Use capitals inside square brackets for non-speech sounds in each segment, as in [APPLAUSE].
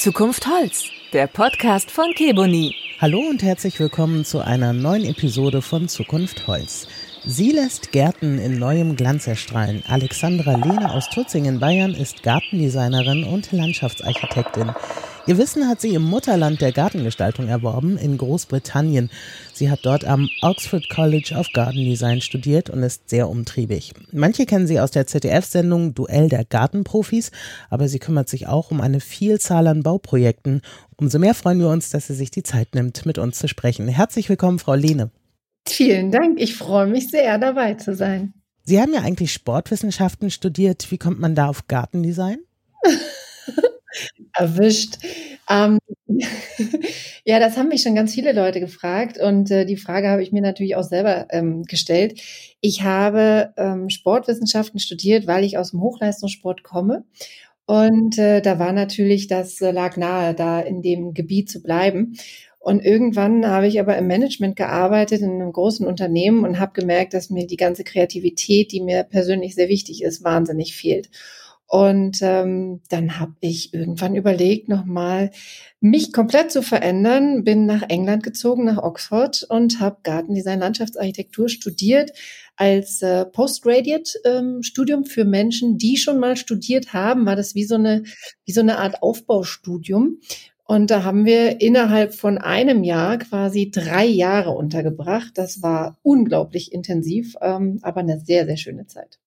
Zukunft Holz, der Podcast von Keboni. Hallo und herzlich willkommen zu einer neuen Episode von Zukunft Holz. Sie lässt Gärten in neuem Glanz erstrahlen. Alexandra Lehne aus Tutzingen, Bayern, ist Gartendesignerin und Landschaftsarchitektin. Ihr Wissen hat sie im Mutterland der Gartengestaltung erworben, in Großbritannien. Sie hat dort am Oxford College of Garden Design studiert und ist sehr umtriebig. Manche kennen sie aus der ZDF-Sendung Duell der Gartenprofis, aber sie kümmert sich auch um eine Vielzahl an Bauprojekten. Umso mehr freuen wir uns, dass sie sich die Zeit nimmt, mit uns zu sprechen. Herzlich willkommen, Frau Lehne. Vielen Dank. Ich freue mich sehr, dabei zu sein. Sie haben ja eigentlich Sportwissenschaften studiert. Wie kommt man da auf Gartendesign? [LAUGHS] Erwischt. Ähm, [LAUGHS] ja, das haben mich schon ganz viele Leute gefragt und äh, die Frage habe ich mir natürlich auch selber ähm, gestellt. Ich habe ähm, Sportwissenschaften studiert, weil ich aus dem Hochleistungssport komme. Und äh, da war natürlich, das äh, lag nahe, da in dem Gebiet zu bleiben. Und irgendwann habe ich aber im Management gearbeitet in einem großen Unternehmen und habe gemerkt, dass mir die ganze Kreativität, die mir persönlich sehr wichtig ist, wahnsinnig fehlt. Und ähm, dann habe ich irgendwann überlegt, nochmal mich komplett zu verändern, bin nach England gezogen, nach Oxford und habe Gartendesign, Landschaftsarchitektur studiert als äh, Postgraduate-Studium ähm, für Menschen, die schon mal studiert haben, war das wie so eine, wie so eine Art Aufbaustudium. Und da haben wir innerhalb von einem Jahr quasi drei Jahre untergebracht. Das war unglaublich intensiv, ähm, aber eine sehr, sehr schöne Zeit.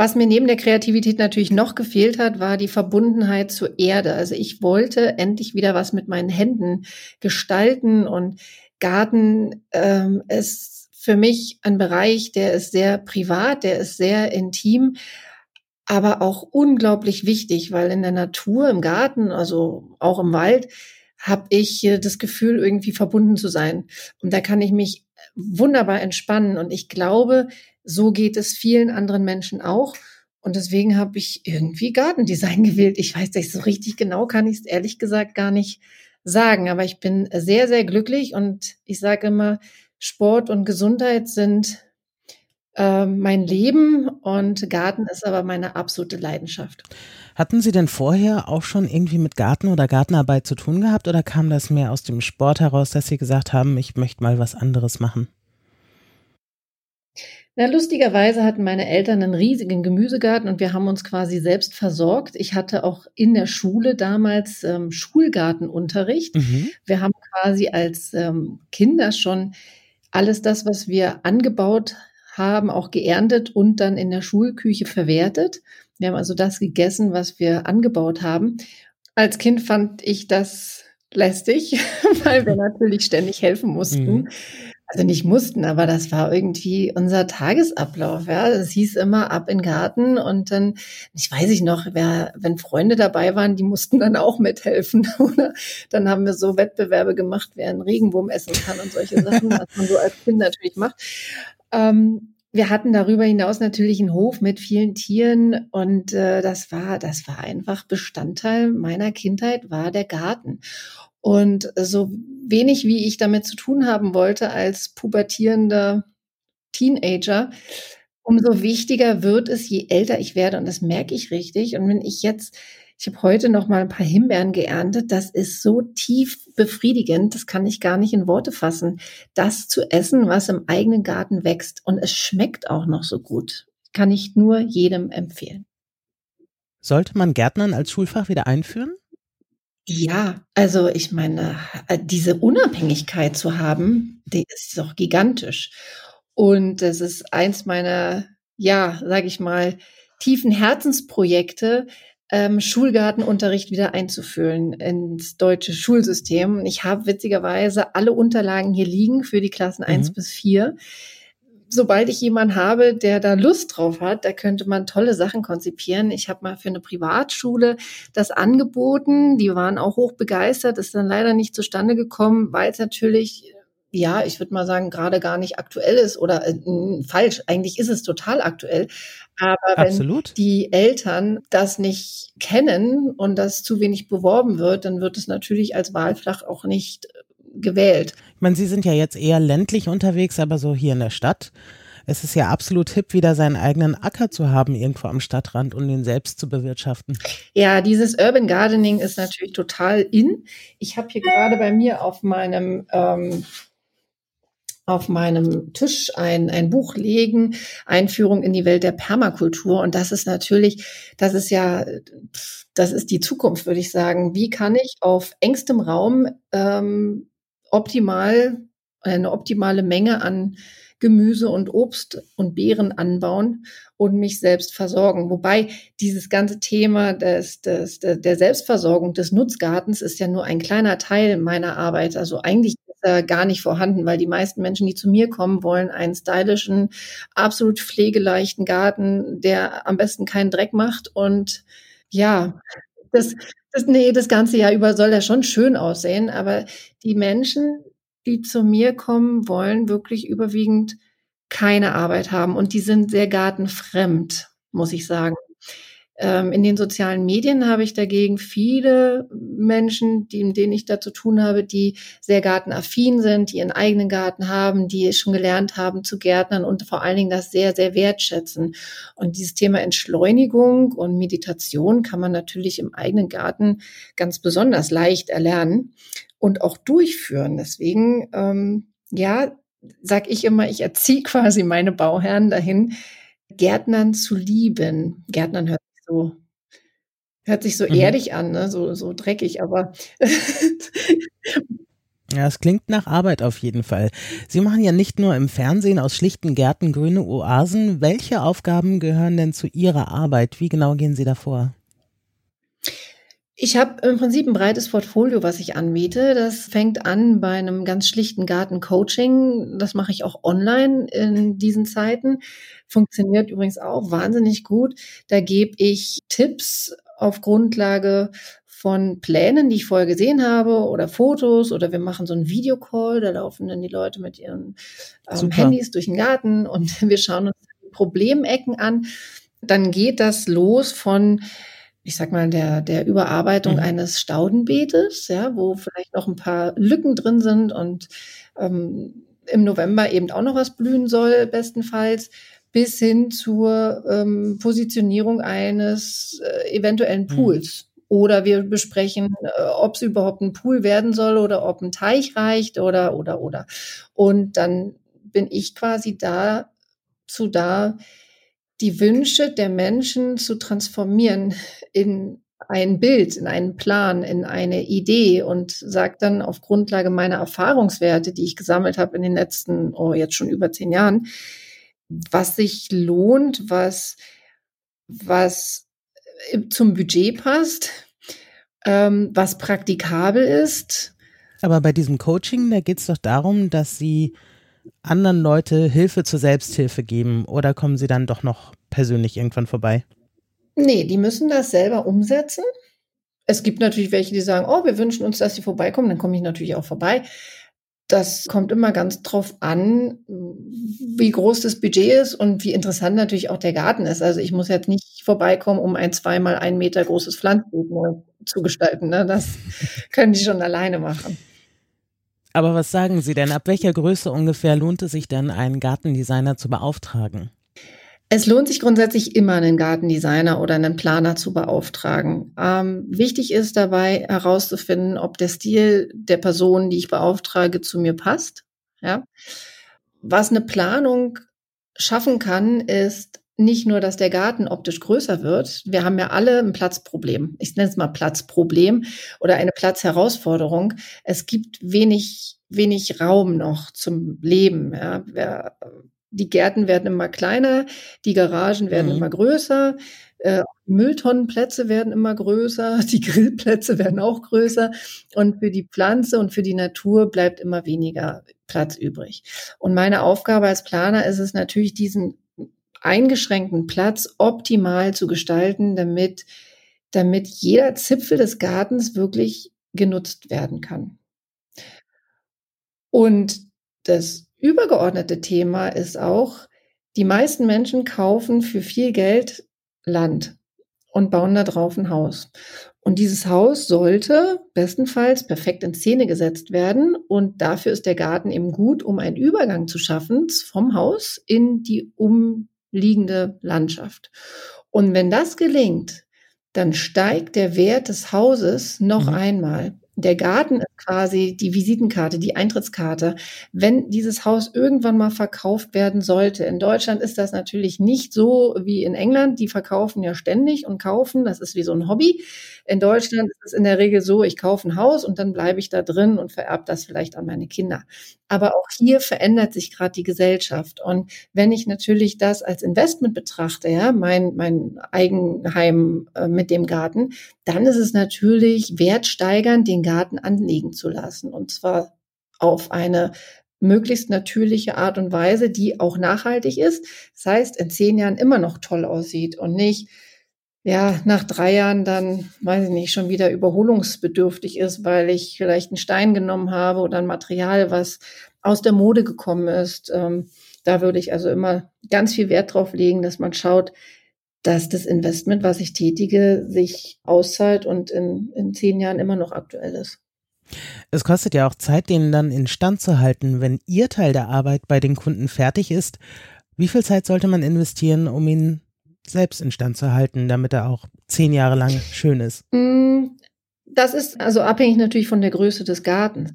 Was mir neben der Kreativität natürlich noch gefehlt hat, war die Verbundenheit zur Erde. Also ich wollte endlich wieder was mit meinen Händen gestalten und Garten ähm, ist für mich ein Bereich, der ist sehr privat, der ist sehr intim, aber auch unglaublich wichtig, weil in der Natur, im Garten, also auch im Wald, habe ich das Gefühl, irgendwie verbunden zu sein. Und da kann ich mich wunderbar entspannen. Und ich glaube, so geht es vielen anderen Menschen auch. Und deswegen habe ich irgendwie Gartendesign [LAUGHS] gewählt. Ich weiß nicht, so richtig genau kann ich es ehrlich gesagt gar nicht sagen. Aber ich bin sehr, sehr glücklich und ich sage immer, Sport und Gesundheit sind äh, mein Leben und Garten ist aber meine absolute Leidenschaft. Hatten Sie denn vorher auch schon irgendwie mit Garten oder Gartenarbeit zu tun gehabt oder kam das mehr aus dem Sport heraus, dass Sie gesagt haben, ich möchte mal was anderes machen? Na, lustigerweise hatten meine Eltern einen riesigen Gemüsegarten und wir haben uns quasi selbst versorgt. Ich hatte auch in der Schule damals ähm, Schulgartenunterricht. Mhm. Wir haben quasi als ähm, Kinder schon alles das, was wir angebaut haben auch geerntet und dann in der Schulküche verwertet. Wir haben also das gegessen, was wir angebaut haben. Als Kind fand ich das lästig, [LAUGHS] weil wir [LAUGHS] natürlich ständig helfen mussten. Mhm. Also nicht mussten, aber das war irgendwie unser Tagesablauf. Ja, es hieß immer ab in den Garten und dann, ich weiß ich noch, wer, wenn Freunde dabei waren, die mussten dann auch mithelfen. [LAUGHS] Oder dann haben wir so Wettbewerbe gemacht, wer einen Regenwurm essen kann und solche Sachen, [LAUGHS] was man so als Kind natürlich macht. Ähm, wir hatten darüber hinaus natürlich einen Hof mit vielen Tieren und äh, das war, das war einfach Bestandteil meiner Kindheit, war der Garten. Und so wenig wie ich damit zu tun haben wollte als pubertierender Teenager, umso wichtiger wird es, je älter ich werde. Und das merke ich richtig. Und wenn ich jetzt ich habe heute noch mal ein paar Himbeeren geerntet. Das ist so tief befriedigend, das kann ich gar nicht in Worte fassen. Das zu essen, was im eigenen Garten wächst und es schmeckt auch noch so gut, kann ich nur jedem empfehlen. Sollte man Gärtnern als Schulfach wieder einführen? Ja, also ich meine, äh, diese Unabhängigkeit zu haben, die ist doch gigantisch. Und das ist eins meiner, ja, sage ich mal, tiefen Herzensprojekte, ähm, Schulgartenunterricht wieder einzuführen ins deutsche Schulsystem. Ich habe witzigerweise alle Unterlagen hier liegen für die Klassen mhm. 1 bis 4. Sobald ich jemanden habe, der da Lust drauf hat, da könnte man tolle Sachen konzipieren. Ich habe mal für eine Privatschule das angeboten. Die waren auch hoch begeistert, ist dann leider nicht zustande gekommen, weil es natürlich ja, ich würde mal sagen, gerade gar nicht aktuell ist oder äh, falsch. Eigentlich ist es total aktuell. Aber Absolut. wenn die Eltern das nicht kennen und das zu wenig beworben wird, dann wird es natürlich als Wahlfach auch nicht gewählt. Ich meine, Sie sind ja jetzt eher ländlich unterwegs, aber so hier in der Stadt. Es ist ja absolut hip, wieder seinen eigenen Acker zu haben, irgendwo am Stadtrand und den selbst zu bewirtschaften. Ja, dieses Urban Gardening ist natürlich total in. Ich habe hier gerade bei mir auf meinem ähm, auf meinem Tisch ein, ein Buch legen, Einführung in die Welt der Permakultur. Und das ist natürlich, das ist ja, das ist die Zukunft, würde ich sagen. Wie kann ich auf engstem Raum ähm, optimal, eine optimale Menge an Gemüse und Obst und Beeren anbauen und mich selbst versorgen. Wobei dieses ganze Thema des, des, der Selbstversorgung des Nutzgartens ist ja nur ein kleiner Teil meiner Arbeit. Also eigentlich gar nicht vorhanden, weil die meisten Menschen, die zu mir kommen, wollen einen stylischen, absolut pflegeleichten Garten, der am besten keinen Dreck macht und ja, das, das, nee, das ganze Jahr über soll er schon schön aussehen, aber die Menschen, die zu mir kommen, wollen wirklich überwiegend keine Arbeit haben und die sind sehr gartenfremd, muss ich sagen. Ähm, in den sozialen Medien habe ich dagegen viele Menschen, die, mit denen ich da zu tun habe, die sehr gartenaffin sind, die ihren eigenen Garten haben, die schon gelernt haben zu gärtnern und vor allen Dingen das sehr, sehr wertschätzen. Und dieses Thema Entschleunigung und Meditation kann man natürlich im eigenen Garten ganz besonders leicht erlernen und auch durchführen. Deswegen, ähm, ja, sag ich immer, ich erziehe [LAUGHS] quasi meine Bauherren dahin, Gärtnern zu lieben. Gärtnern hört so, hört sich so mhm. erdig an, ne? so, so dreckig, aber [LAUGHS] Ja, es klingt nach Arbeit auf jeden Fall. Sie machen ja nicht nur im Fernsehen aus schlichten Gärten grüne Oasen. Welche Aufgaben gehören denn zu Ihrer Arbeit? Wie genau gehen Sie davor? Ich habe im Prinzip ein breites Portfolio, was ich anbiete. Das fängt an bei einem ganz schlichten Gartencoaching. Das mache ich auch online in diesen Zeiten. Funktioniert übrigens auch wahnsinnig gut. Da gebe ich Tipps auf Grundlage von Plänen, die ich vorher gesehen habe oder Fotos oder wir machen so einen Videocall, da laufen dann die Leute mit ihren ähm, Handys durch den Garten und [LAUGHS] wir schauen uns Problemecken an. Dann geht das los von ich sag mal, der, der Überarbeitung mhm. eines Staudenbeetes, ja, wo vielleicht noch ein paar Lücken drin sind und ähm, im November eben auch noch was blühen soll, bestenfalls, bis hin zur ähm, Positionierung eines äh, eventuellen mhm. Pools. Mhm. Oder wir besprechen, äh, ob es überhaupt ein Pool werden soll oder ob ein Teich reicht oder, oder, oder. Und dann bin ich quasi dazu da, die Wünsche der Menschen zu transformieren in ein Bild, in einen Plan, in eine Idee und sagt dann auf Grundlage meiner Erfahrungswerte, die ich gesammelt habe in den letzten, oh, jetzt schon über zehn Jahren, was sich lohnt, was, was äh, zum Budget passt, ähm, was praktikabel ist. Aber bei diesem Coaching, da geht es doch darum, dass Sie anderen Leute Hilfe zur Selbsthilfe geben oder kommen sie dann doch noch persönlich irgendwann vorbei? Nee, die müssen das selber umsetzen. Es gibt natürlich welche, die sagen, oh, wir wünschen uns, dass sie vorbeikommen, dann komme ich natürlich auch vorbei. Das kommt immer ganz drauf an, wie groß das Budget ist und wie interessant natürlich auch der Garten ist. Also ich muss jetzt nicht vorbeikommen, um ein zweimal ein Meter großes Pflanzenbeet zu gestalten. Ne? Das [LAUGHS] können die schon alleine machen. Aber was sagen Sie denn? Ab welcher Größe ungefähr lohnt es sich denn, einen Gartendesigner zu beauftragen? Es lohnt sich grundsätzlich immer, einen Gartendesigner oder einen Planer zu beauftragen. Ähm, wichtig ist dabei herauszufinden, ob der Stil der Person, die ich beauftrage, zu mir passt. Ja? Was eine Planung schaffen kann, ist nicht nur, dass der Garten optisch größer wird. Wir haben ja alle ein Platzproblem. Ich nenne es mal Platzproblem oder eine Platzherausforderung. Es gibt wenig, wenig Raum noch zum Leben. Ja. Die Gärten werden immer kleiner, die Garagen werden mhm. immer größer, äh, Mülltonnenplätze werden immer größer, [LAUGHS] die Grillplätze werden auch größer und für die Pflanze und für die Natur bleibt immer weniger Platz übrig. Und meine Aufgabe als Planer ist es natürlich, diesen eingeschränkten Platz optimal zu gestalten, damit, damit jeder Zipfel des Gartens wirklich genutzt werden kann. Und das übergeordnete Thema ist auch, die meisten Menschen kaufen für viel Geld Land und bauen da drauf ein Haus. Und dieses Haus sollte bestenfalls perfekt in Szene gesetzt werden. Und dafür ist der Garten eben gut, um einen Übergang zu schaffen vom Haus in die umliegende Landschaft. Und wenn das gelingt, dann steigt der Wert des Hauses noch mhm. einmal. Der Garten ist quasi die Visitenkarte, die Eintrittskarte. Wenn dieses Haus irgendwann mal verkauft werden sollte, in Deutschland ist das natürlich nicht so wie in England. Die verkaufen ja ständig und kaufen. Das ist wie so ein Hobby. In Deutschland ist es in der Regel so, ich kaufe ein Haus und dann bleibe ich da drin und vererbe das vielleicht an meine Kinder. Aber auch hier verändert sich gerade die Gesellschaft. Und wenn ich natürlich das als Investment betrachte, ja, mein, mein Eigenheim äh, mit dem Garten, dann ist es natürlich wertsteigernd, den Garten anlegen zu lassen. Und zwar auf eine möglichst natürliche Art und Weise, die auch nachhaltig ist. Das heißt, in zehn Jahren immer noch toll aussieht und nicht ja, nach drei Jahren dann, weiß ich nicht, schon wieder überholungsbedürftig ist, weil ich vielleicht einen Stein genommen habe oder ein Material, was aus der Mode gekommen ist. Ähm, da würde ich also immer ganz viel Wert drauf legen, dass man schaut, dass das Investment, was ich tätige, sich auszahlt und in, in zehn Jahren immer noch aktuell ist. Es kostet ja auch Zeit, den dann instand zu halten, wenn Ihr Teil der Arbeit bei den Kunden fertig ist. Wie viel Zeit sollte man investieren, um ihn selbst instand zu halten, damit er auch zehn Jahre lang schön ist? Mm, das ist also abhängig natürlich von der Größe des Gartens.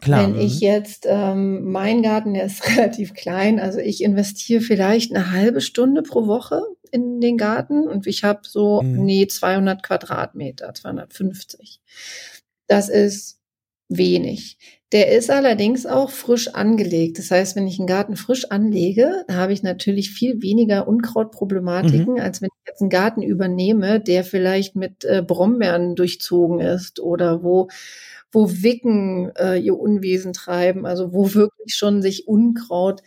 Klar. Wenn ich mhm. jetzt, ähm, mein Garten, der ist [LAUGHS] relativ klein, also ich investiere vielleicht eine halbe Stunde pro Woche in den Garten und ich habe so, mhm. nee, 200 Quadratmeter, 250. Das ist wenig. Der ist allerdings auch frisch angelegt. Das heißt, wenn ich einen Garten frisch anlege, habe ich natürlich viel weniger Unkrautproblematiken, mhm. als wenn ich jetzt einen Garten übernehme, der vielleicht mit äh, Brombeeren durchzogen ist oder wo wo Wicken äh, ihr Unwesen treiben, also wo wirklich schon sich Unkraut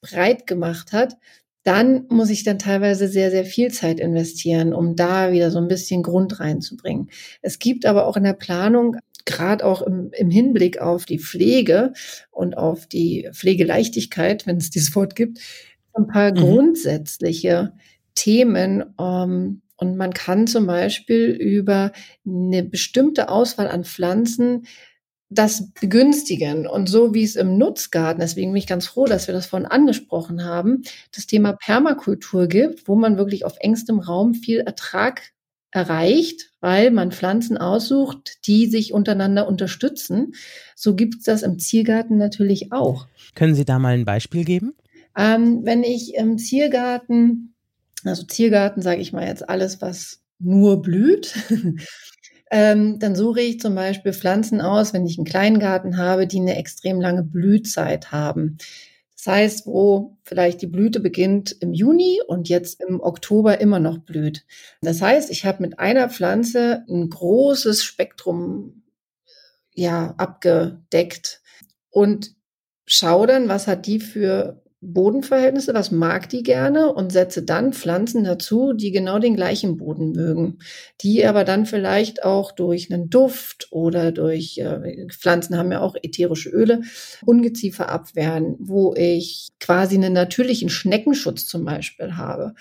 breit gemacht hat, dann muss ich dann teilweise sehr, sehr viel Zeit investieren, um da wieder so ein bisschen Grund reinzubringen. Es gibt aber auch in der Planung gerade auch im, im Hinblick auf die Pflege und auf die Pflegeleichtigkeit, wenn es dieses Wort gibt, ein paar mhm. grundsätzliche Themen. Ähm, und man kann zum Beispiel über eine bestimmte Auswahl an Pflanzen das begünstigen. Und so wie es im Nutzgarten, deswegen bin ich ganz froh, dass wir das vorhin angesprochen haben, das Thema Permakultur gibt, wo man wirklich auf engstem Raum viel Ertrag erreicht, weil man Pflanzen aussucht, die sich untereinander unterstützen. So gibt es das im Ziergarten natürlich auch. Können Sie da mal ein Beispiel geben? Ähm, wenn ich im Ziergarten, also Ziergarten sage ich mal jetzt alles, was nur blüht, [LAUGHS] ähm, dann suche ich zum Beispiel Pflanzen aus, wenn ich einen kleinen Garten habe, die eine extrem lange Blühzeit haben. Das heißt, wo vielleicht die Blüte beginnt im Juni und jetzt im Oktober immer noch blüht. Das heißt, ich habe mit einer Pflanze ein großes Spektrum ja abgedeckt und schaue dann, was hat die für Bodenverhältnisse, was mag die gerne und setze dann Pflanzen dazu, die genau den gleichen Boden mögen, die aber dann vielleicht auch durch einen Duft oder durch äh, Pflanzen haben ja auch ätherische Öle Ungeziefer abwehren, wo ich quasi einen natürlichen Schneckenschutz zum Beispiel habe.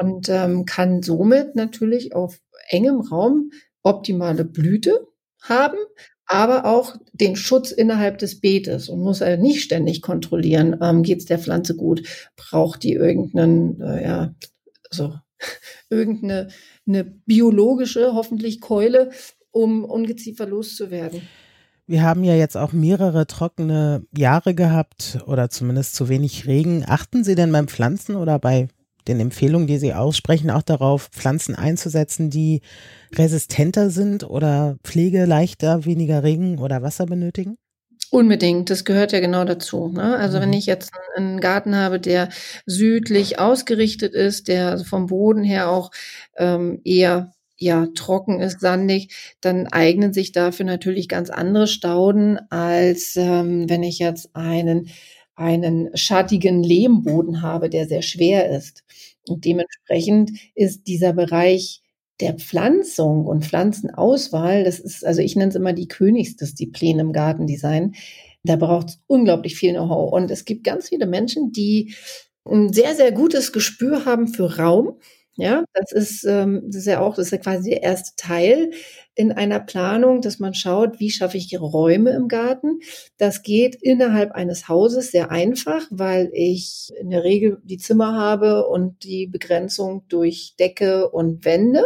Und ähm, kann somit natürlich auf engem Raum optimale Blüte haben, aber auch den Schutz innerhalb des Beetes und muss er nicht ständig kontrollieren, ähm, geht es der Pflanze gut, braucht die irgendeinen, äh, ja, so [LAUGHS] irgendeine eine biologische, hoffentlich Keule, um Ungeziefer loszuwerden. Wir haben ja jetzt auch mehrere trockene Jahre gehabt oder zumindest zu wenig Regen. Achten Sie denn beim Pflanzen oder bei den Empfehlungen, die Sie aussprechen, auch darauf, Pflanzen einzusetzen, die resistenter sind oder pflegeleichter, weniger Regen oder Wasser benötigen? Unbedingt, das gehört ja genau dazu. Ne? Also mhm. wenn ich jetzt einen Garten habe, der südlich ausgerichtet ist, der also vom Boden her auch ähm, eher ja trocken ist, sandig, dann eignen sich dafür natürlich ganz andere Stauden, als ähm, wenn ich jetzt einen einen schattigen Lehmboden habe, der sehr schwer ist. Und dementsprechend ist dieser Bereich der Pflanzung und Pflanzenauswahl, das ist, also ich nenne es immer die Königsdisziplin im Gartendesign. Da braucht es unglaublich viel Know-how. Und es gibt ganz viele Menschen, die ein sehr, sehr gutes Gespür haben für Raum, Ja, das ist, ähm, das ist ja auch, das ist ja quasi der erste Teil in einer Planung, dass man schaut, wie schaffe ich Räume im Garten. Das geht innerhalb eines Hauses sehr einfach, weil ich in der Regel die Zimmer habe und die Begrenzung durch Decke und Wände.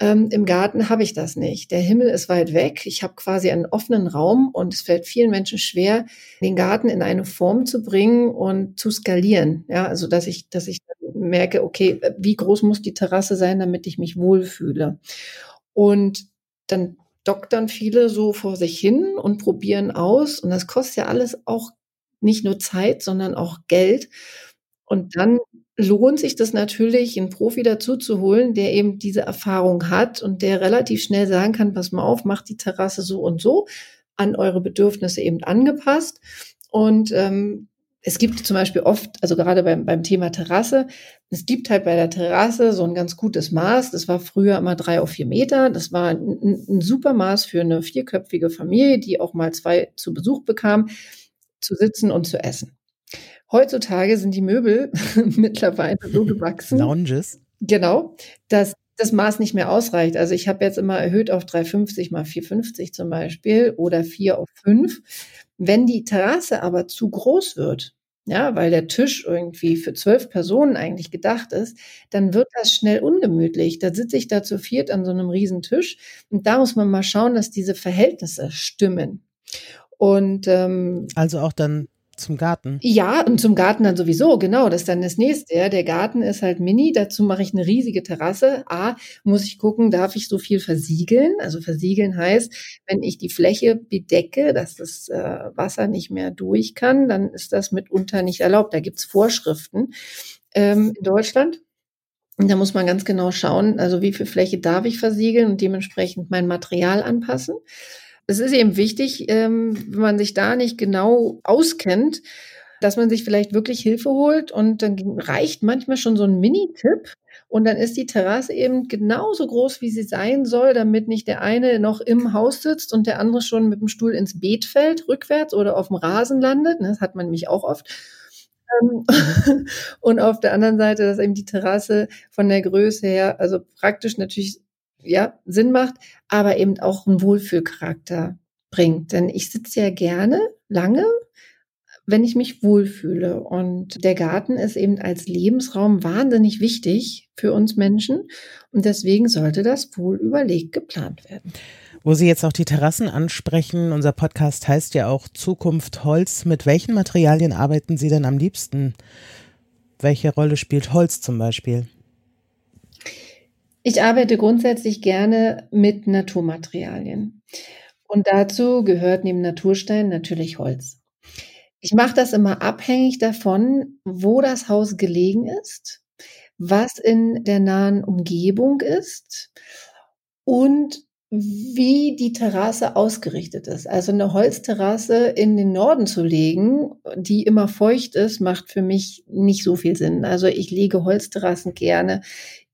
Ähm, Im Garten habe ich das nicht. Der Himmel ist weit weg. Ich habe quasi einen offenen Raum und es fällt vielen Menschen schwer, den Garten in eine Form zu bringen und zu skalieren. Ja, also dass ich, dass ich merke, okay, wie groß muss die Terrasse sein, damit ich mich wohlfühle. Und dann doktern viele so vor sich hin und probieren aus. Und das kostet ja alles auch nicht nur Zeit, sondern auch Geld. Und dann lohnt sich das natürlich, einen Profi dazu zu holen, der eben diese Erfahrung hat und der relativ schnell sagen kann, pass mal auf, macht die Terrasse so und so, an eure Bedürfnisse eben angepasst. Und ähm, es gibt zum Beispiel oft, also gerade beim, beim Thema Terrasse, es gibt halt bei der Terrasse so ein ganz gutes Maß. Das war früher immer drei auf vier Meter. Das war ein, ein super Maß für eine vierköpfige Familie, die auch mal zwei zu Besuch bekam, zu sitzen und zu essen. Heutzutage sind die Möbel [LAUGHS] mittlerweile so gewachsen. Lounges. Genau, dass das Maß nicht mehr ausreicht. Also ich habe jetzt immer erhöht auf 350 mal 450 zum Beispiel oder 4 auf 5. Wenn die Terrasse aber zu groß wird, ja, weil der Tisch irgendwie für zwölf Personen eigentlich gedacht ist, dann wird das schnell ungemütlich. Da sitze ich da zu viert an so einem riesen Tisch und da muss man mal schauen, dass diese Verhältnisse stimmen. Und ähm, also auch dann zum Garten. Ja, und zum Garten dann sowieso, genau, das ist dann das nächste. Ja. Der Garten ist halt mini, dazu mache ich eine riesige Terrasse. A, muss ich gucken, darf ich so viel versiegeln? Also versiegeln heißt, wenn ich die Fläche bedecke, dass das äh, Wasser nicht mehr durch kann, dann ist das mitunter nicht erlaubt. Da gibt's Vorschriften ähm, in Deutschland. Und da muss man ganz genau schauen, also wie viel Fläche darf ich versiegeln und dementsprechend mein Material anpassen es ist eben wichtig, ähm, wenn man sich da nicht genau auskennt, dass man sich vielleicht wirklich Hilfe holt und dann reicht manchmal schon so ein Mini-Tipp und dann ist die Terrasse eben genauso groß, wie sie sein soll, damit nicht der eine noch im Haus sitzt und der andere schon mit dem Stuhl ins Beet fällt, rückwärts oder auf dem Rasen landet. Das hat man nämlich auch oft. Ähm, [LAUGHS] und auf der anderen Seite, dass eben die Terrasse von der Größe her, also praktisch natürlich ja, Sinn macht, aber eben auch einen Wohlfühlcharakter bringt. Denn ich sitze ja gerne lange, wenn ich mich wohlfühle. Und der Garten ist eben als Lebensraum wahnsinnig wichtig für uns Menschen. Und deswegen sollte das wohl überlegt geplant werden. Wo Sie jetzt auch die Terrassen ansprechen, unser Podcast heißt ja auch Zukunft Holz. Mit welchen Materialien arbeiten Sie denn am liebsten? Welche Rolle spielt Holz zum Beispiel? Ich arbeite grundsätzlich gerne mit Naturmaterialien. Und dazu gehört neben Naturstein natürlich Holz. Ich mache das immer abhängig davon, wo das Haus gelegen ist, was in der nahen Umgebung ist und wie die Terrasse ausgerichtet ist. Also eine Holzterrasse in den Norden zu legen, die immer feucht ist, macht für mich nicht so viel Sinn. Also ich lege Holzterrassen gerne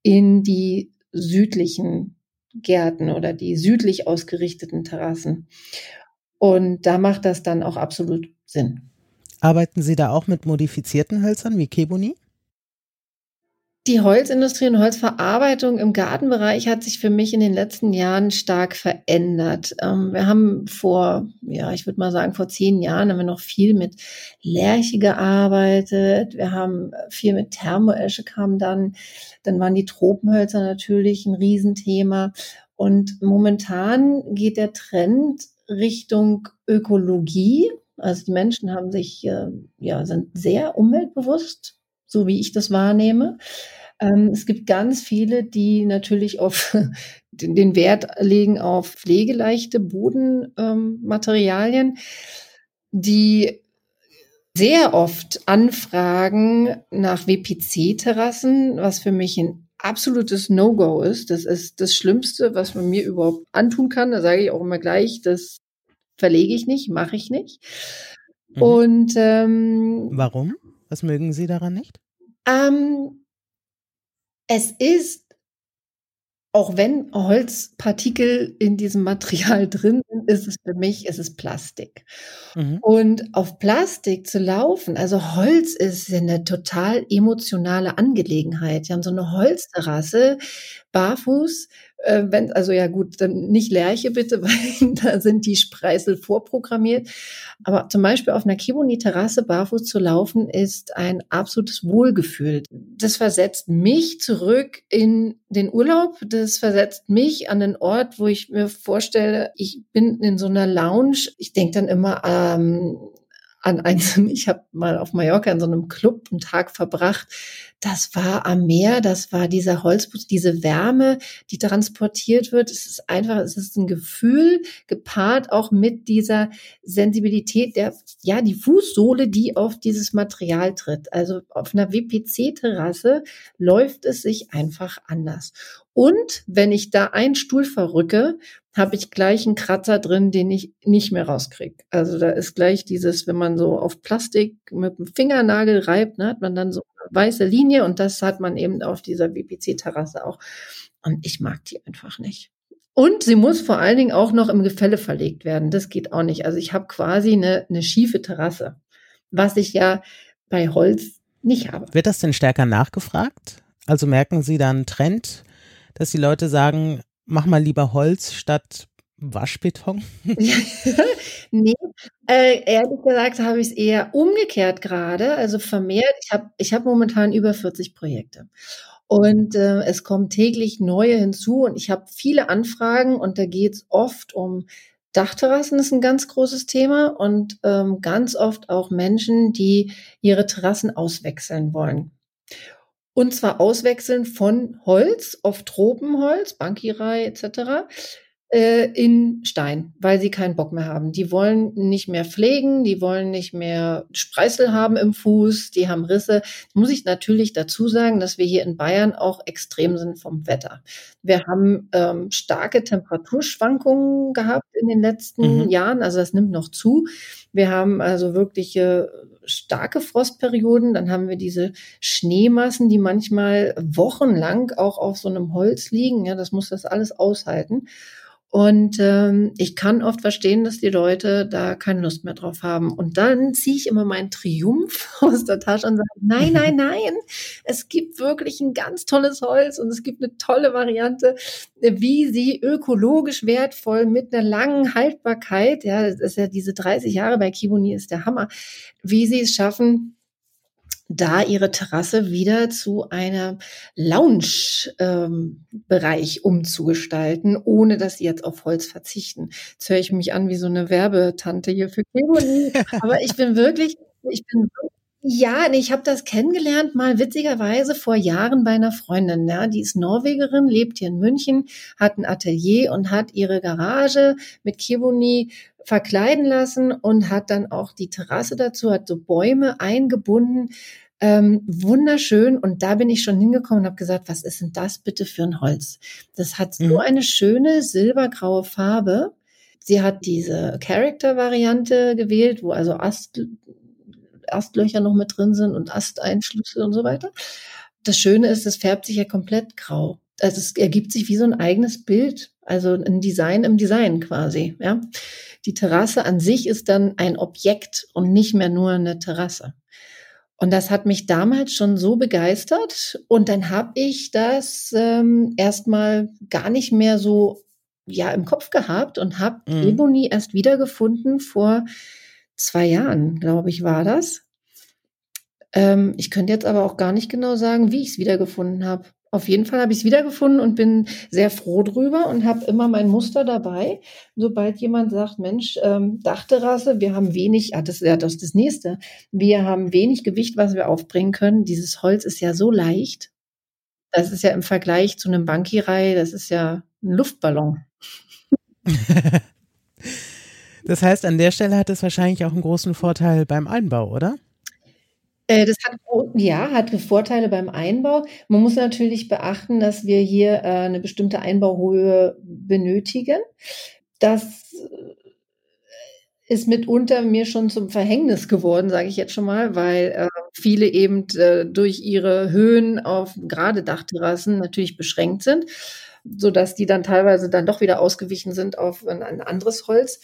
in die südlichen Gärten oder die südlich ausgerichteten Terrassen. Und da macht das dann auch absolut Sinn. Arbeiten Sie da auch mit modifizierten Hölzern wie Keboni? Die Holzindustrie und Holzverarbeitung im Gartenbereich hat sich für mich in den letzten Jahren stark verändert. Ähm, wir haben vor, ja, ich würde mal sagen, vor zehn Jahren haben wir noch viel mit Lärche gearbeitet. Wir haben viel mit Thermoesche kam dann. Dann waren die Tropenhölzer natürlich ein Riesenthema. Und momentan geht der Trend Richtung Ökologie. Also die Menschen haben sich, äh, ja, sind sehr umweltbewusst, so wie ich das wahrnehme. Ähm, es gibt ganz viele, die natürlich auf [LAUGHS] den Wert legen auf pflegeleichte Bodenmaterialien, ähm, die sehr oft anfragen nach WPC-Terrassen, was für mich ein absolutes No-Go ist. Das ist das Schlimmste, was man mir überhaupt antun kann. Da sage ich auch immer gleich, das verlege ich nicht, mache ich nicht. Mhm. Und ähm, warum? Was mögen Sie daran nicht? Ähm, es ist auch wenn Holzpartikel in diesem Material [LAUGHS] drin sind, ist es für mich, ist es Plastik. Mhm. Und auf Plastik zu laufen, also Holz ist eine total emotionale Angelegenheit. Wir haben so eine Holzterrasse, barfuß, äh, wenn, also ja gut, dann nicht Lerche bitte, [LAUGHS] weil da sind die Spreißel vorprogrammiert. Aber zum Beispiel auf einer Kiboni-Terrasse barfuß zu laufen, ist ein absolutes Wohlgefühl. Das versetzt mich zurück in den Urlaub. Das versetzt mich an den Ort, wo ich mir vorstelle, ich bin in so einer Lounge. Ich denke dann immer, ähm, an einem, [LAUGHS] ich habe mal auf Mallorca in so einem Club einen Tag verbracht. Das war am Meer, das war dieser Holzputz, diese Wärme, die transportiert wird. Es ist einfach, es ist ein Gefühl gepaart auch mit dieser Sensibilität der, ja, die Fußsohle, die auf dieses Material tritt. Also auf einer WPC-Terrasse läuft es sich einfach anders. Und wenn ich da einen Stuhl verrücke, habe ich gleich einen Kratzer drin, den ich nicht mehr rauskriege. Also da ist gleich dieses, wenn man so auf Plastik mit dem Fingernagel reibt, ne, hat man dann so eine weiße Linie und das hat man eben auf dieser WPC-Terrasse auch. Und ich mag die einfach nicht. Und sie muss vor allen Dingen auch noch im Gefälle verlegt werden. Das geht auch nicht. Also ich habe quasi eine, eine schiefe Terrasse, was ich ja bei Holz nicht habe. Wird das denn stärker nachgefragt? Also merken Sie da einen Trend? dass die Leute sagen, mach mal lieber Holz statt Waschbeton? [LAUGHS] nee, äh, ehrlich gesagt habe ich es eher umgekehrt gerade, also vermehrt. Ich habe ich hab momentan über 40 Projekte. Und äh, es kommen täglich neue hinzu und ich habe viele Anfragen und da geht es oft um Dachterrassen ist ein ganz großes Thema und ähm, ganz oft auch Menschen, die ihre Terrassen auswechseln wollen. Und zwar auswechseln von Holz, oft Tropenholz, Bankirei etc., äh, in Stein, weil sie keinen Bock mehr haben. Die wollen nicht mehr pflegen, die wollen nicht mehr Spreißel haben im Fuß, die haben Risse. Muss ich natürlich dazu sagen, dass wir hier in Bayern auch extrem sind vom Wetter. Wir haben ähm, starke Temperaturschwankungen gehabt in den letzten mhm. Jahren, also das nimmt noch zu. Wir haben also wirkliche starke Frostperioden, dann haben wir diese Schneemassen, die manchmal wochenlang auch auf so einem Holz liegen. Ja, das muss das alles aushalten. Und ähm, ich kann oft verstehen, dass die Leute da keine Lust mehr drauf haben. Und dann ziehe ich immer meinen Triumph [LAUGHS] aus der Tasche und sage, nein, nein, [LAUGHS] nein, es gibt wirklich ein ganz tolles Holz und es gibt eine tolle Variante, wie sie ökologisch wertvoll mit einer langen Haltbarkeit, ja, das ist ja diese 30 Jahre bei Kibuni ist der Hammer, wie sie es schaffen, da ihre Terrasse wieder zu einem Lounge-Bereich ähm, umzugestalten, ohne dass sie jetzt auf Holz verzichten. Jetzt höre ich mich an wie so eine Werbetante hier für Keboni. [LAUGHS] Aber ich bin wirklich, ich bin ja, nee, ich habe das kennengelernt, mal witzigerweise vor Jahren bei einer Freundin. Ja, die ist Norwegerin, lebt hier in München, hat ein Atelier und hat ihre Garage mit Keboni verkleiden lassen und hat dann auch die Terrasse dazu, hat so Bäume eingebunden. Ähm, wunderschön. Und da bin ich schon hingekommen und habe gesagt, was ist denn das bitte für ein Holz? Das hat so mhm. eine schöne silbergraue Farbe. Sie hat diese Character-Variante gewählt, wo also Ast, Astlöcher noch mit drin sind und Asteinschlüsse und so weiter. Das Schöne ist, es färbt sich ja komplett grau. Also es ergibt sich wie so ein eigenes Bild, also ein Design im Design quasi. Ja, die Terrasse an sich ist dann ein Objekt und nicht mehr nur eine Terrasse. Und das hat mich damals schon so begeistert. Und dann habe ich das ähm, erstmal gar nicht mehr so ja im Kopf gehabt und habe mhm. Ebony erst wiedergefunden vor zwei Jahren, glaube ich, war das. Ähm, ich könnte jetzt aber auch gar nicht genau sagen, wie ich es wiedergefunden habe. Auf jeden Fall habe ich es wiedergefunden und bin sehr froh drüber und habe immer mein Muster dabei. Sobald jemand sagt, Mensch, ähm, Dachterrasse, wir haben wenig, ah, das, ja, das ist das nächste, wir haben wenig Gewicht, was wir aufbringen können. Dieses Holz ist ja so leicht. Das ist ja im Vergleich zu einem Bankirei, das ist ja ein Luftballon. [LAUGHS] das heißt, an der Stelle hat es wahrscheinlich auch einen großen Vorteil beim Einbau, oder? Äh, das hat, ja, hat Vorteile beim Einbau. Man muss natürlich beachten, dass wir hier äh, eine bestimmte Einbauhöhe benötigen. Das äh, ist mitunter mir schon zum Verhängnis geworden, sage ich jetzt schon mal, weil viele eben durch ihre Höhen auf gerade Dachterrassen natürlich beschränkt sind. so dass die dann teilweise dann doch wieder ausgewichen sind auf ein anderes Holz.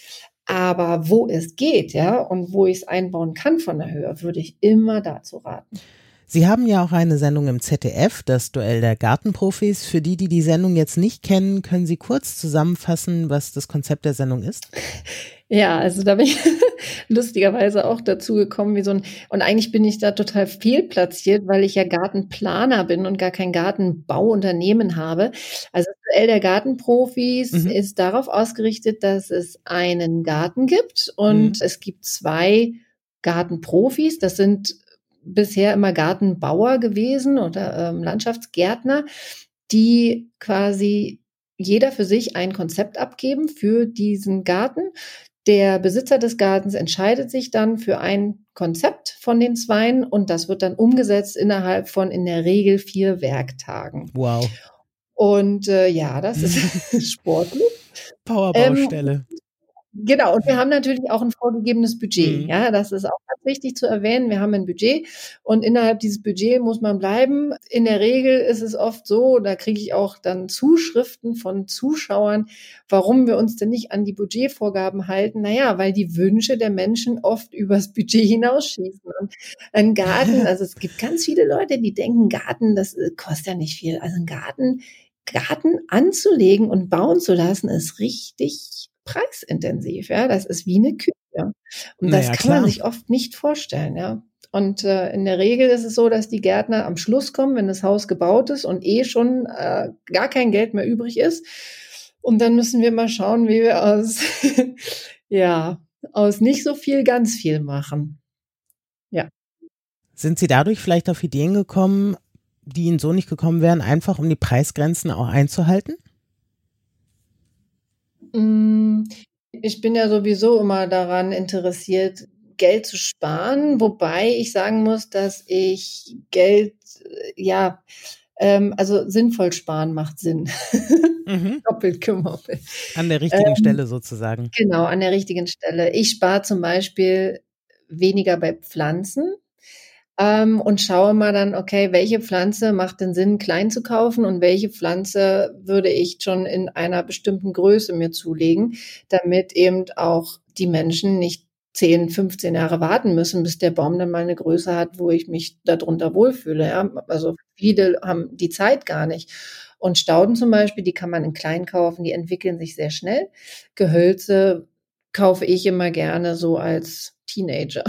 Aber wo es geht, ja, und wo ich es einbauen kann von der Höhe, würde ich immer dazu raten. Sie haben ja auch eine Sendung im ZDF, das Duell der Gartenprofis. Für die, die die Sendung jetzt nicht kennen, können Sie kurz zusammenfassen, was das Konzept der Sendung ist? [LAUGHS] Ja, also da bin ich [LAUGHS] lustigerweise auch dazu gekommen, wie so ein, und eigentlich bin ich da total fehlplatziert, weil ich ja Gartenplaner bin und gar kein Gartenbauunternehmen habe. Also Duell der Gartenprofis mhm. ist darauf ausgerichtet, dass es einen Garten gibt und mhm. es gibt zwei Gartenprofis. Das sind bisher immer Gartenbauer gewesen oder ähm, Landschaftsgärtner, die quasi jeder für sich ein Konzept abgeben für diesen Garten. Der Besitzer des Gartens entscheidet sich dann für ein Konzept von den Zweien und das wird dann umgesetzt innerhalb von in der Regel vier Werktagen. Wow. Und äh, ja, das ist [LAUGHS] sportlich. Powerbaustelle. Ähm, Genau, und wir haben natürlich auch ein vorgegebenes Budget. Mhm. Ja, das ist auch ganz wichtig zu erwähnen. Wir haben ein Budget und innerhalb dieses Budget muss man bleiben. In der Regel ist es oft so, da kriege ich auch dann Zuschriften von Zuschauern, warum wir uns denn nicht an die Budgetvorgaben halten. Naja, weil die Wünsche der Menschen oft übers Budget hinausschießen. Und ein Garten, [LAUGHS] also es gibt ganz viele Leute, die denken, Garten, das äh, kostet ja nicht viel. Also ein Garten, Garten anzulegen und bauen zu lassen, ist richtig preisintensiv, ja. Das ist wie eine Küche. Und das naja, kann klar. man sich oft nicht vorstellen, ja. Und äh, in der Regel ist es so, dass die Gärtner am Schluss kommen, wenn das Haus gebaut ist und eh schon äh, gar kein Geld mehr übrig ist. Und dann müssen wir mal schauen, wie wir aus, [LAUGHS] ja, aus nicht so viel ganz viel machen. Ja. Sind Sie dadurch vielleicht auf Ideen gekommen, die Ihnen so nicht gekommen wären, einfach um die Preisgrenzen auch einzuhalten? Mm, ich bin ja sowieso immer daran interessiert, Geld zu sparen, wobei ich sagen muss, dass ich Geld, äh, ja, ähm, also sinnvoll sparen macht Sinn. Mhm. [LAUGHS] Doppelt gemoppelt. An der richtigen ähm, Stelle sozusagen. Genau, an der richtigen Stelle. Ich spare zum Beispiel weniger bei Pflanzen ähm, und schaue mal dann, okay, welche Pflanze macht den Sinn, klein zu kaufen und welche Pflanze würde ich schon in einer bestimmten Größe mir zulegen, damit eben auch die Menschen nicht 10, 15 Jahre warten müssen, bis der Baum dann mal eine Größe hat, wo ich mich darunter wohlfühle. Ja? Also viele haben die Zeit gar nicht. Und Stauden zum Beispiel, die kann man in klein kaufen, die entwickeln sich sehr schnell. Gehölze kaufe ich immer gerne so als Teenager.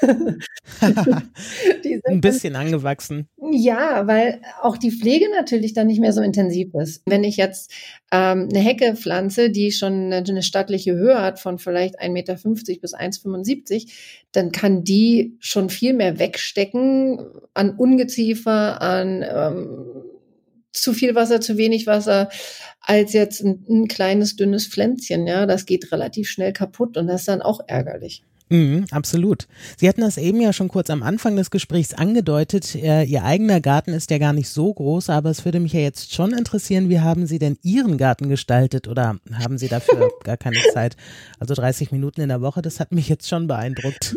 [LAUGHS] Ein bisschen angewachsen. Ja, weil auch die Pflege natürlich dann nicht mehr so intensiv ist. Wenn ich jetzt ähm, eine Hecke pflanze, die schon eine, eine stattliche Höhe hat von vielleicht 1,50 Meter bis 1,75, dann kann die schon viel mehr wegstecken an Ungeziefer, an ähm, zu viel Wasser, zu wenig Wasser, als jetzt ein, ein kleines, dünnes Pflänzchen. Ja, das geht relativ schnell kaputt und das ist dann auch ärgerlich. Mhm, absolut. Sie hatten das eben ja schon kurz am Anfang des Gesprächs angedeutet. Äh, Ihr eigener Garten ist ja gar nicht so groß, aber es würde mich ja jetzt schon interessieren, wie haben Sie denn Ihren Garten gestaltet oder haben Sie dafür [LAUGHS] gar keine Zeit? Also 30 Minuten in der Woche, das hat mich jetzt schon beeindruckt.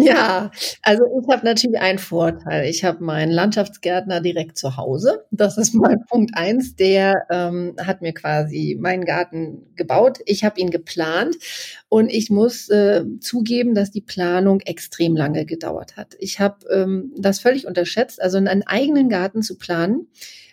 Ja, also ich habe natürlich einen Vorteil. Ich habe meinen Landschaftsgärtner direkt zu Hause. Das ist mal [LAUGHS] Punkt eins. Der ähm, hat mir quasi meinen Garten gebaut. Ich habe ihn geplant und ich muss äh, zugeben, dass die Planung extrem lange gedauert hat. Ich habe ähm, das völlig unterschätzt. Also einen eigenen Garten zu planen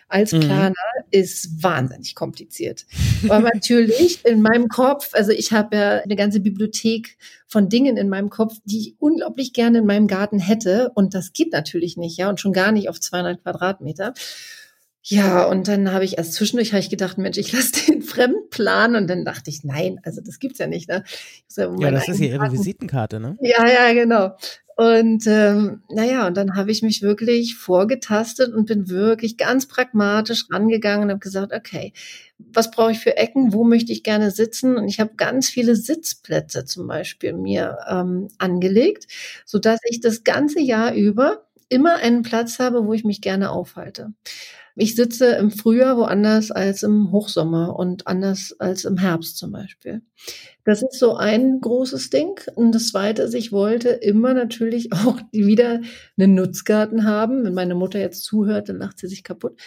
als mhm. Planer mhm. ist wahnsinnig kompliziert. Weil natürlich in meinem Kopf, also ich habe ja eine ganze Bibliothek von Dingen in meinem Kopf, die ich unglaublich gerne in meinem Garten hätte. Und das geht natürlich nicht, ja, und schon gar nicht auf 200 Quadratmeter. Ja, und dann habe ich erst zwischendurch habe ich gedacht, Mensch, ich lasse [LAUGHS] den fremd planen und dann dachte ich, nein, also das gibt's ja nicht. Ne? Ja, ja das ist ja Ihre Visitenkarte, ne? Ja, ja, genau. Und ähm, naja, und dann habe ich mich wirklich vorgetastet und bin wirklich ganz pragmatisch rangegangen und habe gesagt, okay, was brauche ich für Ecken, wo möchte ich gerne sitzen? Und ich habe ganz viele Sitzplätze zum Beispiel mir ähm, angelegt, so dass ich das ganze Jahr über immer einen Platz habe, wo ich mich gerne aufhalte. Ich sitze im Frühjahr woanders als im Hochsommer und anders als im Herbst zum Beispiel. Das ist so ein großes Ding. Und das zweite ist, ich wollte immer natürlich [LAUGHS] auch wieder einen Nutzgarten haben. Wenn meine Mutter jetzt zuhört, dann lacht sie sich kaputt.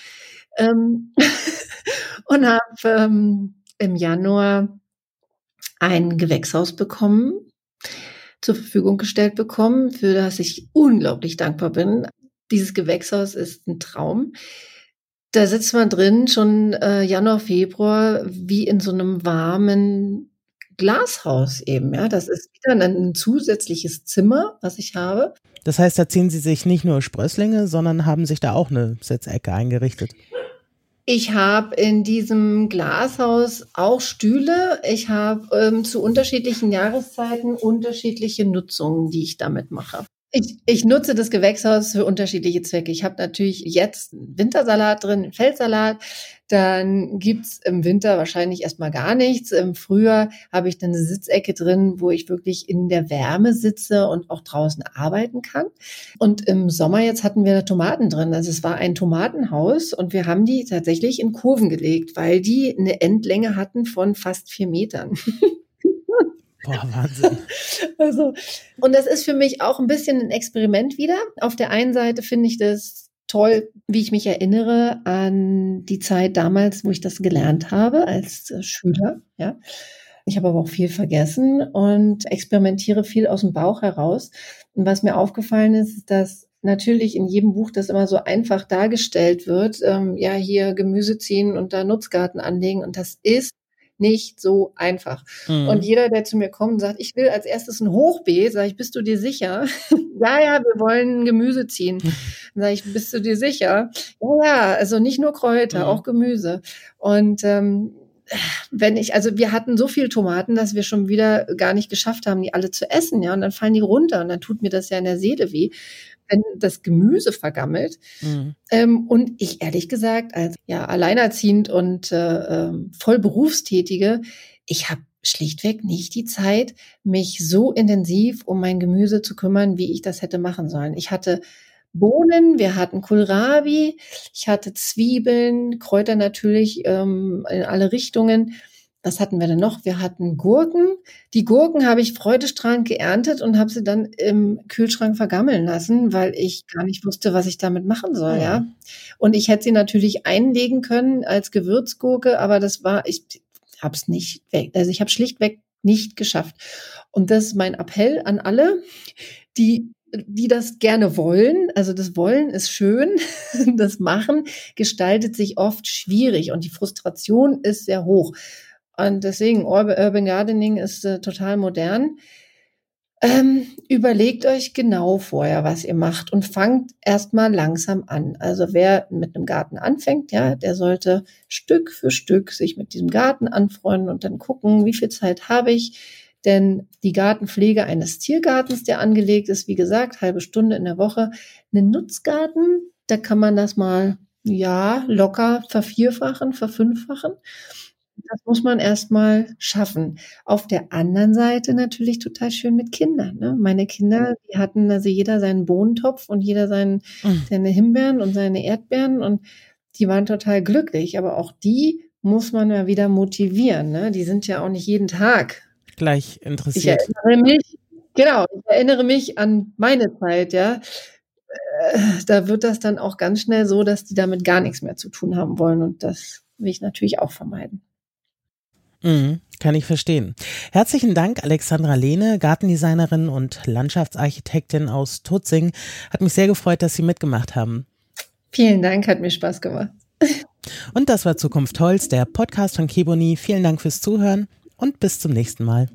Ähm [LAUGHS] und habe ähm, im Januar ein Gewächshaus bekommen, zur Verfügung gestellt bekommen, für das ich unglaublich dankbar bin. Dieses Gewächshaus ist ein Traum. Da sitzt man drin schon äh, Januar, Februar wie in so einem warmen Glashaus eben. Ja, das ist wieder ein zusätzliches Zimmer, was ich habe. Das heißt, da ziehen Sie sich nicht nur Sprösslinge, sondern haben sich da auch eine Sitzecke eingerichtet. Ich habe in diesem Glashaus auch Stühle. Ich habe ähm, zu unterschiedlichen Jahreszeiten unterschiedliche Nutzungen, die ich damit mache. Ich, ich nutze das Gewächshaus für unterschiedliche Zwecke. Ich habe natürlich jetzt Wintersalat drin, Feldsalat. Dann gibt's im Winter wahrscheinlich erstmal gar nichts. Im Frühjahr habe ich dann eine Sitzecke drin, wo ich wirklich in der Wärme sitze und auch draußen arbeiten kann. Und im Sommer jetzt hatten wir Tomaten drin. Also es war ein Tomatenhaus und wir haben die tatsächlich in Kurven gelegt, weil die eine Endlänge hatten von fast vier Metern. [LAUGHS] Boah, Wahnsinn. [LAUGHS] Also, und das ist für mich auch ein bisschen ein Experiment wieder. Auf der einen Seite finde ich das toll, wie ich mich erinnere an die Zeit damals, wo ich das gelernt habe als äh, Schüler, ja. Ich habe aber auch viel vergessen und experimentiere viel aus dem Bauch heraus. Und was mir aufgefallen ist, ist, dass natürlich in jedem Buch das immer so einfach dargestellt wird, ähm, ja, hier Gemüse ziehen und da Nutzgarten anlegen. Und das ist nicht so einfach. Mhm. Und jeder, der zu mir kommt und sagt, ich will als erstes ein Hochbeet, sage ich, bist du dir sicher? [LAUGHS] ja, ja, wir wollen Gemüse ziehen. Dann sage ich, bist du dir sicher? Ja, ja, also nicht nur Kräuter, mhm. auch Gemüse. Und ähm, wenn ich, also wir hatten so viel Tomaten, dass wir schon wieder gar nicht geschafft haben, die alle zu essen, ja, und dann fallen die runter und dann tut mir das ja in der Seele weh wenn das Gemüse vergammelt. Mhm. Ähm, und ich ehrlich gesagt, als ja alleinerziehend und äh, ähm, voll Berufstätige, ich habe schlichtweg nicht die Zeit, mich so intensiv um mein Gemüse zu kümmern, wie ich das hätte machen sollen. Ich hatte Bohnen, wir hatten Kohlrabi, ich hatte Zwiebeln, Kräuter natürlich ähm, in alle Richtungen was hatten wir denn noch? Wir hatten Gurken. Die Gurken habe ich freudestrahlend geerntet und habe sie dann im Kühlschrank vergammeln lassen, weil ich gar nicht wusste, was ich damit machen soll, ja. ja. Und ich hätte sie natürlich einlegen können als Gewürzgurke, aber das war, ich habe es nicht weg, also ich habe schlichtweg nicht geschafft. Und das ist mein Appell an alle, die die das gerne wollen. Also das Wollen ist schön, [LAUGHS] das Machen gestaltet sich oft schwierig und die Frustration ist sehr hoch. Und deswegen, Urban Gardening ist äh, total modern. Ähm, überlegt euch genau vorher, was ihr macht und fangt erstmal langsam an. Also wer mit einem Garten anfängt, ja, der sollte Stück für Stück sich mit diesem Garten anfreunden und dann gucken, wie viel Zeit habe ich. Denn die Gartenpflege eines Tiergartens, der angelegt ist, wie gesagt, halbe Stunde in der Woche. Einen Nutzgarten, da kann man das mal, ja, locker vervierfachen, verfünffachen. Das muss man erstmal schaffen. Auf der anderen Seite natürlich total schön mit Kindern. Ne? Meine Kinder, die hatten also jeder seinen Bohnentopf und jeder seinen, mhm. seine Himbeeren und seine Erdbeeren und die waren total glücklich. Aber auch die muss man ja wieder motivieren. Ne? Die sind ja auch nicht jeden Tag gleich interessiert. Ich erinnere mich, genau, ich erinnere mich an meine Zeit, ja. Äh, da wird das dann auch ganz schnell so, dass die damit gar nichts mehr zu tun haben wollen. Und das will ich natürlich auch vermeiden. Mhm, kann ich verstehen. Herzlichen Dank, Alexandra Lehne, Gartendesignerin und Landschaftsarchitektin aus Tutzing. Hat mich sehr gefreut, dass Sie mitgemacht haben. Vielen Dank, hat mir Spaß gemacht. Und das war Zukunft Holz, der Podcast von Keboni. Vielen Dank fürs Zuhören und bis zum nächsten Mal.